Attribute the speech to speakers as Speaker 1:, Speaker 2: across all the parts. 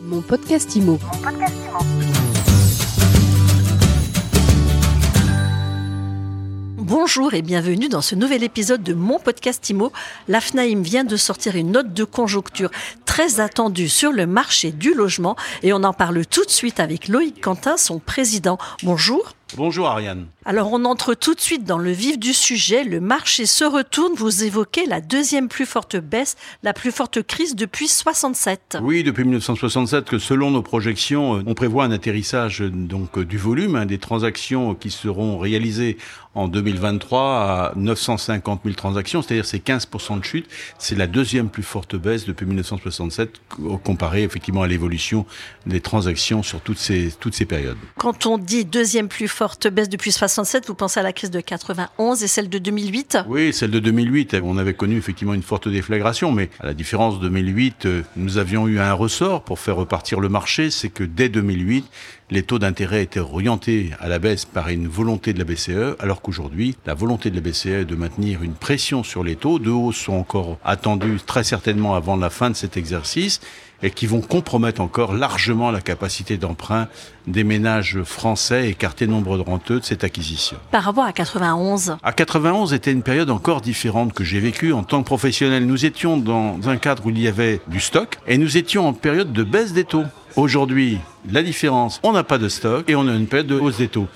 Speaker 1: Mon podcast IMO.
Speaker 2: Bonjour et bienvenue dans ce nouvel épisode de mon podcast IMO. La FNAIM vient de sortir une note de conjoncture très attendue sur le marché du logement et on en parle tout de suite avec Loïc Quentin, son président. Bonjour.
Speaker 3: Bonjour Ariane.
Speaker 2: Alors on entre tout de suite dans le vif du sujet. Le marché se retourne. Vous évoquez la deuxième plus forte baisse, la plus forte crise depuis 67.
Speaker 3: Oui, depuis 1967, que selon nos projections, euh, on prévoit un atterrissage euh, donc euh, du volume hein, des transactions qui seront réalisées en 2023 à 950 000 transactions, c'est-à-dire c'est 15% de chute. C'est la deuxième plus forte baisse depuis 1967 comparé effectivement à l'évolution des transactions sur toutes ces toutes ces périodes.
Speaker 2: Quand on dit deuxième plus forte baisse depuis 67. Vous pensez à la crise de 91 et celle de 2008
Speaker 3: Oui, celle de 2008. On avait connu effectivement une forte déflagration, mais à la différence de 2008, euh, nous avions eu un ressort pour faire repartir le marché. C'est que dès 2008, les taux d'intérêt étaient orientés à la baisse par une volonté de la BCE, alors qu'aujourd'hui, la volonté de la BCE est de maintenir une pression sur les taux. Deux hausses sont encore attendues très certainement avant la fin de cet exercice et qui vont compromettre encore largement la capacité d'emprunt des ménages français écartés nombre de renteux de cette acquisition.
Speaker 2: Par rapport à 91
Speaker 3: À 91 était une période encore différente que j'ai vécue en tant que professionnel. Nous étions dans un cadre où il y avait du stock et nous étions en période de baisse des taux. Aujourd'hui, la différence, on n'a pas de stock et on a une période de hausse des taux.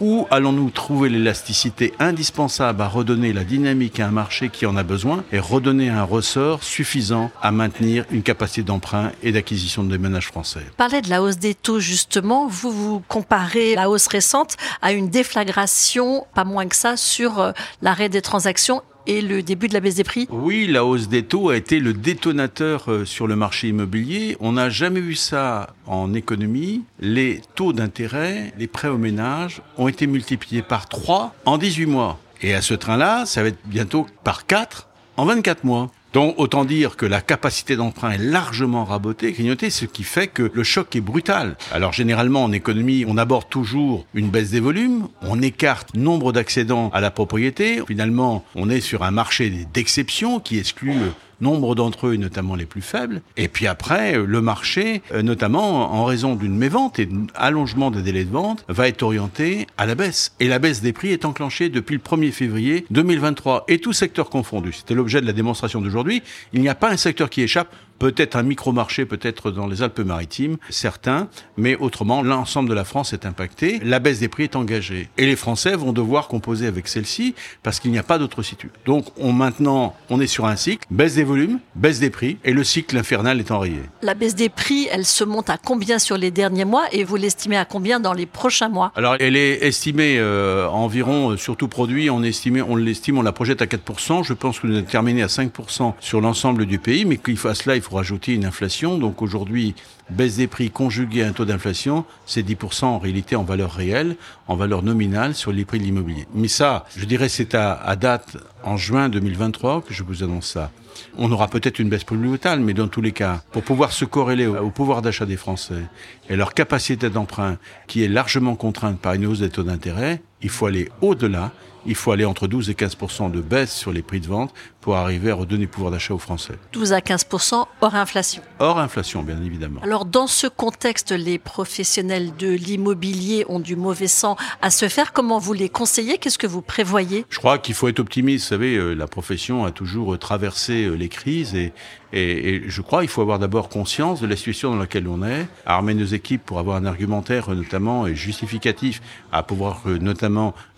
Speaker 3: Où allons-nous trouver l'élasticité indispensable à redonner la dynamique à un marché qui en a besoin et redonner un ressort suffisant à maintenir une capacité d'emprunt et d'acquisition des ménages français?
Speaker 2: Parlez de la hausse des taux justement. Vous vous comparez la hausse récente à une déflagration, pas moins que ça, sur euh, l'arrêt des transactions et le début de la baisse des prix
Speaker 3: Oui, la hausse des taux a été le détonateur euh, sur le marché immobilier. On n'a jamais vu ça en économie. Les taux d'intérêt, les prêts aux ménages ont été multipliés par 3 en 18 mois. Et à ce train-là, ça va être bientôt par 4 en 24 mois. Donc autant dire que la capacité d'emprunt est largement rabotée, grignotée, ce qui fait que le choc est brutal. Alors généralement en économie, on aborde toujours une baisse des volumes, on écarte nombre d'accédants à la propriété. Finalement, on est sur un marché d'exception qui exclut nombre d'entre eux, notamment les plus faibles. Et puis après, le marché, euh, notamment en raison d'une mévente et d'un allongement des délais de vente, va être orienté à la baisse. Et la baisse des prix est enclenchée depuis le 1er février 2023. Et tout secteur confondu. C'était l'objet de la démonstration d'aujourd'hui. Il n'y a pas un secteur qui échappe peut-être un micro-marché, peut-être dans les Alpes-Maritimes, certains, mais autrement, l'ensemble de la France est impacté. La baisse des prix est engagée. Et les Français vont devoir composer avec celle-ci parce qu'il n'y a pas d'autre situ. Donc, on, maintenant, on est sur un cycle, baisse des volumes, baisse des prix, et le cycle infernal est enrayé.
Speaker 2: La baisse des prix, elle se monte à combien sur les derniers mois et vous l'estimez à combien dans les prochains mois?
Speaker 3: Alors, elle est estimée euh, environ, euh, sur tout produit, on, estime, on l'estime, on la projette à 4%. Je pense que nous avons terminé à 5% sur l'ensemble du pays, mais qu'il fasse cela, il faut rajouter une inflation. Donc aujourd'hui, baisse des prix conjuguée à un taux d'inflation, c'est 10% en réalité en valeur réelle, en valeur nominale sur les prix de l'immobilier. Mais ça, je dirais, c'est à, date en juin 2023 que je vous annonce ça. On aura peut-être une baisse plus brutale, mais dans tous les cas, pour pouvoir se corréler au pouvoir d'achat des Français et leur capacité d'emprunt qui est largement contrainte par une hausse des taux d'intérêt, il faut aller au-delà il faut aller entre 12 et 15% de baisse sur les prix de vente pour arriver à redonner pouvoir d'achat aux Français.
Speaker 2: 12 à 15% hors inflation.
Speaker 3: Hors inflation, bien évidemment.
Speaker 2: Alors, dans ce contexte, les professionnels de l'immobilier ont du mauvais sang à se faire. Comment vous les conseillez? Qu'est-ce que vous prévoyez?
Speaker 3: Je crois qu'il faut être optimiste. Vous savez, euh, la profession a toujours traversé euh, les crises et, et, et je crois qu'il faut avoir d'abord conscience de la situation dans laquelle on est, armer nos équipes pour avoir un argumentaire notamment et justificatif, à pouvoir euh,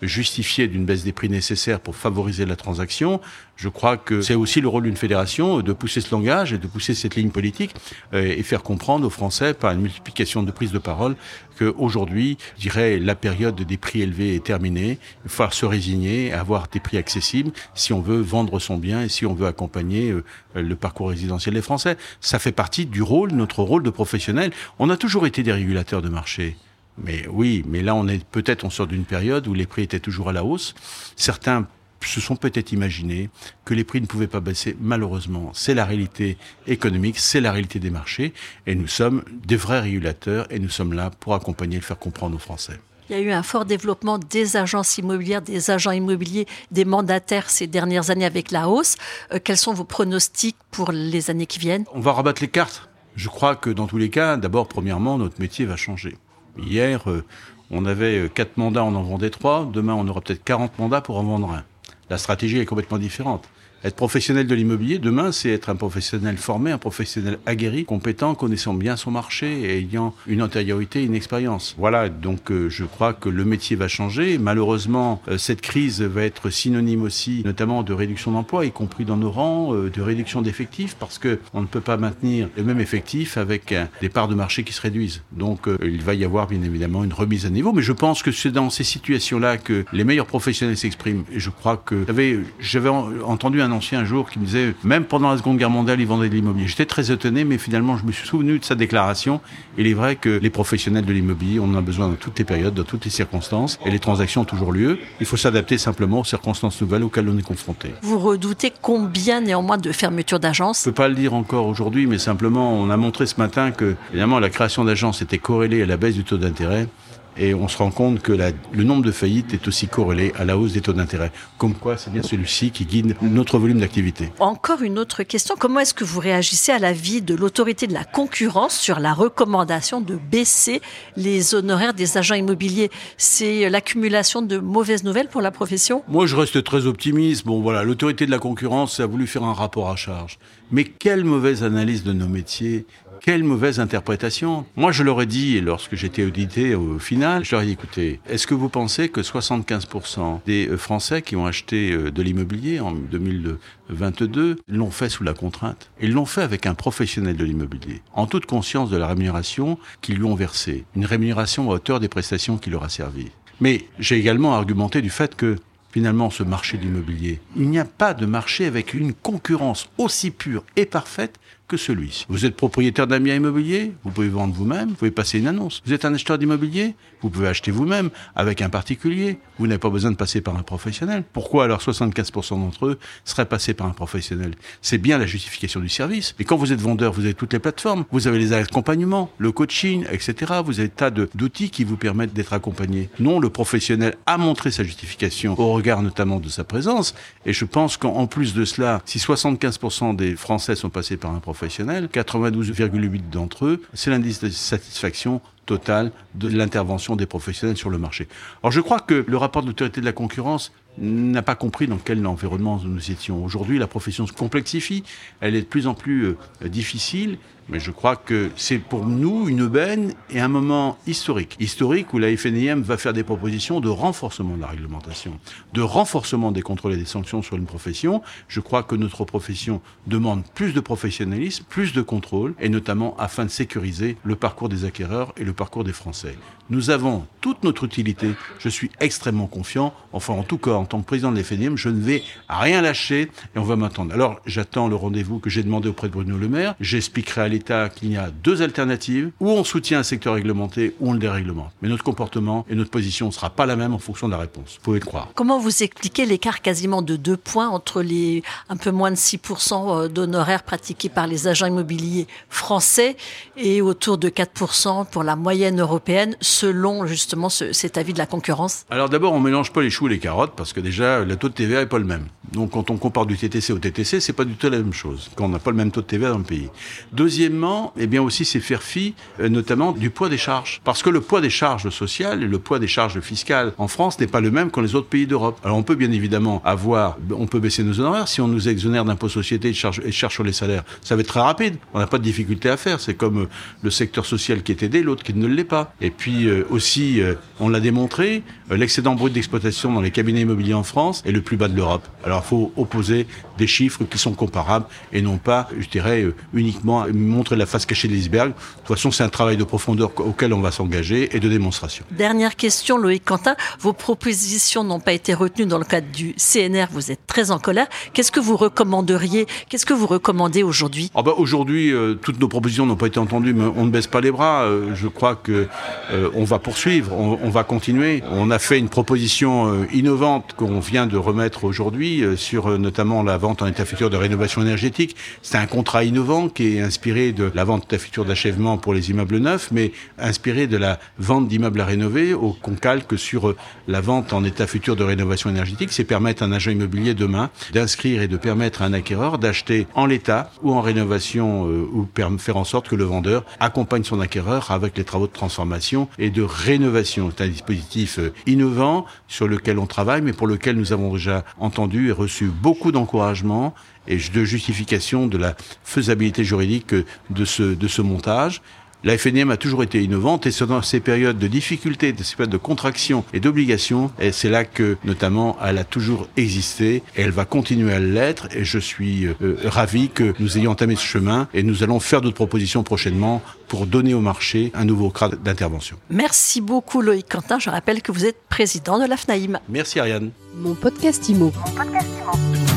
Speaker 3: justifier d'une baisse des prix nécessaires pour favoriser la transaction. Je crois que c'est aussi le rôle d'une fédération de pousser ce langage et de pousser cette ligne politique et faire comprendre aux Français par une multiplication de prises de parole qu'aujourd'hui, je dirais, la période des prix élevés est terminée. Il va falloir se résigner, avoir des prix accessibles si on veut vendre son bien et si on veut accompagner le parcours résidentiel des Français. Ça fait partie du rôle, notre rôle de professionnel. On a toujours été des régulateurs de marché. Mais oui, mais là, on est peut-être, on sort d'une période où les prix étaient toujours à la hausse. Certains se sont peut-être imaginé que les prix ne pouvaient pas baisser. Malheureusement, c'est la réalité économique, c'est la réalité des marchés, et nous sommes des vrais régulateurs, et nous sommes là pour accompagner et faire comprendre aux Français.
Speaker 2: Il y a eu un fort développement des agences immobilières, des agents immobiliers, des mandataires ces dernières années avec la hausse. Euh, quels sont vos pronostics pour les années qui viennent?
Speaker 3: On va rabattre les cartes? Je crois que dans tous les cas, d'abord, premièrement, notre métier va changer. Hier, on avait quatre mandats, on en vendait trois. Demain, on aura peut-être 40 mandats pour en vendre un. La stratégie est complètement différente. Être professionnel de l'immobilier, demain, c'est être un professionnel formé, un professionnel aguerri, compétent, connaissant bien son marché et ayant une antériorité, une expérience. Voilà, donc euh, je crois que le métier va changer. Malheureusement, euh, cette crise va être synonyme aussi, notamment de réduction d'emplois, y compris dans nos rangs, euh, de réduction d'effectifs, parce que on ne peut pas maintenir le même effectif avec des parts de marché qui se réduisent. Donc il va y avoir bien évidemment une remise à niveau, mais je pense que c'est dans ces situations-là que les meilleurs professionnels s'expriment. Et je crois que j'avais entendu un un ancien jour qui me disait, même pendant la Seconde Guerre mondiale, il vendait de l'immobilier. J'étais très étonné, mais finalement, je me suis souvenu de sa déclaration. Il est vrai que les professionnels de l'immobilier, on en a besoin dans toutes les périodes, dans toutes les circonstances, et les transactions ont toujours lieu. Il faut s'adapter simplement aux circonstances nouvelles auxquelles on est confronté.
Speaker 2: Vous redoutez combien néanmoins de fermetures d'agences?
Speaker 3: Je ne peux pas le dire encore aujourd'hui, mais simplement, on a montré ce matin que, évidemment, la création d'agences était corrélée à la baisse du taux d'intérêt. Et on se rend compte que le nombre de faillites est aussi corrélé à la hausse des taux d'intérêt. Comme quoi, c'est bien celui-ci qui guide notre volume d'activité.
Speaker 2: Encore une autre question. Comment est-ce que vous réagissez à l'avis de l'autorité de la concurrence sur la recommandation de baisser les honoraires des agents immobiliers? C'est l'accumulation de mauvaises nouvelles pour la profession?
Speaker 3: Moi, je reste très optimiste. Bon, voilà, l'autorité de la concurrence a voulu faire un rapport à charge. Mais quelle mauvaise analyse de nos métiers quelle mauvaise interprétation. Moi, je leur ai dit, lorsque j'étais audité au final, je leur ai dit, écoutez, est-ce que vous pensez que 75% des euh, Français qui ont acheté euh, de l'immobilier en 2022 l'ont fait sous la contrainte? Ils l'ont fait avec un professionnel de l'immobilier, en toute conscience de la rémunération qu'ils lui ont versée, une rémunération à hauteur des prestations qui leur a servi. Mais j'ai également argumenté du fait que finalement ce marché de l'immobilier. Il n'y a pas de marché avec une concurrence aussi pure et parfaite que celui-ci. Vous êtes propriétaire d'un bien immobilier, vous pouvez vendre vous-même, vous pouvez passer une annonce. Vous êtes un acheteur d'immobilier, vous pouvez acheter vous-même avec un particulier. Vous n'avez pas besoin de passer par un professionnel. Pourquoi alors 75% d'entre eux seraient passés par un professionnel? C'est bien la justification du service. Et quand vous êtes vendeur, vous avez toutes les plateformes, vous avez les accompagnements, le coaching, etc. Vous avez tas d'outils qui vous permettent d'être accompagné. Non, le professionnel a montré sa justification au regard notamment de sa présence. Et je pense qu'en plus de cela, si 75% des Français sont passés par un professionnel, 92,8 d'entre eux, c'est l'indice de satisfaction totale de l'intervention des professionnels sur le marché. Alors je crois que le rapport de l'autorité de la concurrence n'a pas compris dans quel environnement nous étions. Aujourd'hui, la profession se complexifie, elle est de plus en plus euh, difficile, mais je crois que c'est pour nous une aubaine et un moment historique. Historique où la FNIM va faire des propositions de renforcement de la réglementation, de renforcement des contrôles et des sanctions sur une profession. Je crois que notre profession demande plus de professionnalisme, plus de contrôle, et notamment afin de sécuriser le parcours des acquéreurs et le parcours des Français. Nous avons toute notre utilité. Je suis extrêmement confiant. Enfin, en tout cas, en tant que président de l'FNIM, je ne vais rien lâcher et on va m'attendre. Alors, j'attends le rendez-vous que j'ai demandé auprès de Bruno Le Maire. J'expliquerai à l'État qu'il y a deux alternatives. Ou on soutient un secteur réglementé, ou on le déréglemente. Mais notre comportement et notre position ne sera pas la même en fonction de la réponse. Vous pouvez le croire.
Speaker 2: Comment vous expliquez l'écart quasiment de deux points entre les un peu moins de 6% euh, d'honoraires pratiqués par les agents immobiliers français et autour de 4% pour la moyenne européenne selon justement cet avis de la concurrence?
Speaker 3: Alors d'abord, on mélange pas les choux et les carottes parce que déjà, le taux de TVA est pas le même. Donc quand on compare du TTC au TTC, c'est pas du tout la même chose, quand on n'a pas le même taux de TVA dans le pays. Deuxièmement, eh bien aussi, c'est faire fi euh, notamment du poids des charges. Parce que le poids des charges sociales et le poids des charges fiscales en France n'est pas le même qu'en les autres pays d'Europe. Alors on peut bien évidemment avoir, on peut baisser nos honoraires si on nous exonère d'impôts sociétés et de charges sur les salaires. Ça va être très rapide. On n'a pas de difficulté à faire. C'est comme euh, le secteur social qui est aidé, l'autre qui ne l'est pas. Et puis euh, aussi, on l'a démontré, l'excédent brut d'exploitation dans les cabinets immobiliers en France est le plus bas de l'Europe. Alors il faut opposer des chiffres qui sont comparables et non pas, je dirais, uniquement montrer la face cachée de l'iceberg. De toute façon, c'est un travail de profondeur auquel on va s'engager et de démonstration.
Speaker 2: Dernière question, Loïc Quentin. Vos propositions n'ont pas été retenues dans le cadre du CNR. Vous êtes très en colère. Qu'est-ce que vous recommanderiez? Qu'est-ce que vous recommandez aujourd'hui?
Speaker 3: Ah bah Aujourd'hui, euh, toutes nos propositions n'ont pas été entendues, mais on ne baisse pas les bras. Euh, je crois que euh, on va poursuivre, on, on, va continuer. On a fait une proposition innovante qu'on vient de remettre aujourd'hui sur notamment la vente en état futur de rénovation énergétique. C'est un contrat innovant qui est inspiré de la vente à futur d'achèvement pour les immeubles neufs, mais inspiré de la vente d'immeubles à rénover, au qu'on calque sur la vente en état futur de rénovation énergétique. C'est permettre à un agent immobilier demain d'inscrire et de permettre à un acquéreur d'acheter en l'état ou en rénovation euh, ou faire en sorte que le vendeur accompagne son acquéreur avec les travaux de transformation et de rénovation. C'est un dispositif euh, innovant sur lequel on travaille, mais pour lequel nous avons déjà entendu et reçu beaucoup d'encouragement et de justification de la faisabilité juridique de ce, de ce montage. La FNM a toujours été innovante et c'est dans ces périodes de difficultés, de ces périodes de contraction et d'obligation, et c'est là que notamment elle a toujours existé et elle va continuer à l'être et je suis euh, ravi que nous ayons entamé ce chemin et nous allons faire d'autres propositions prochainement pour donner au marché un nouveau cadre d'intervention.
Speaker 2: Merci beaucoup Loïc Quentin, je rappelle que vous êtes président de la FNAIM.
Speaker 3: Merci Ariane.
Speaker 1: Mon podcast Mon podcast Imo.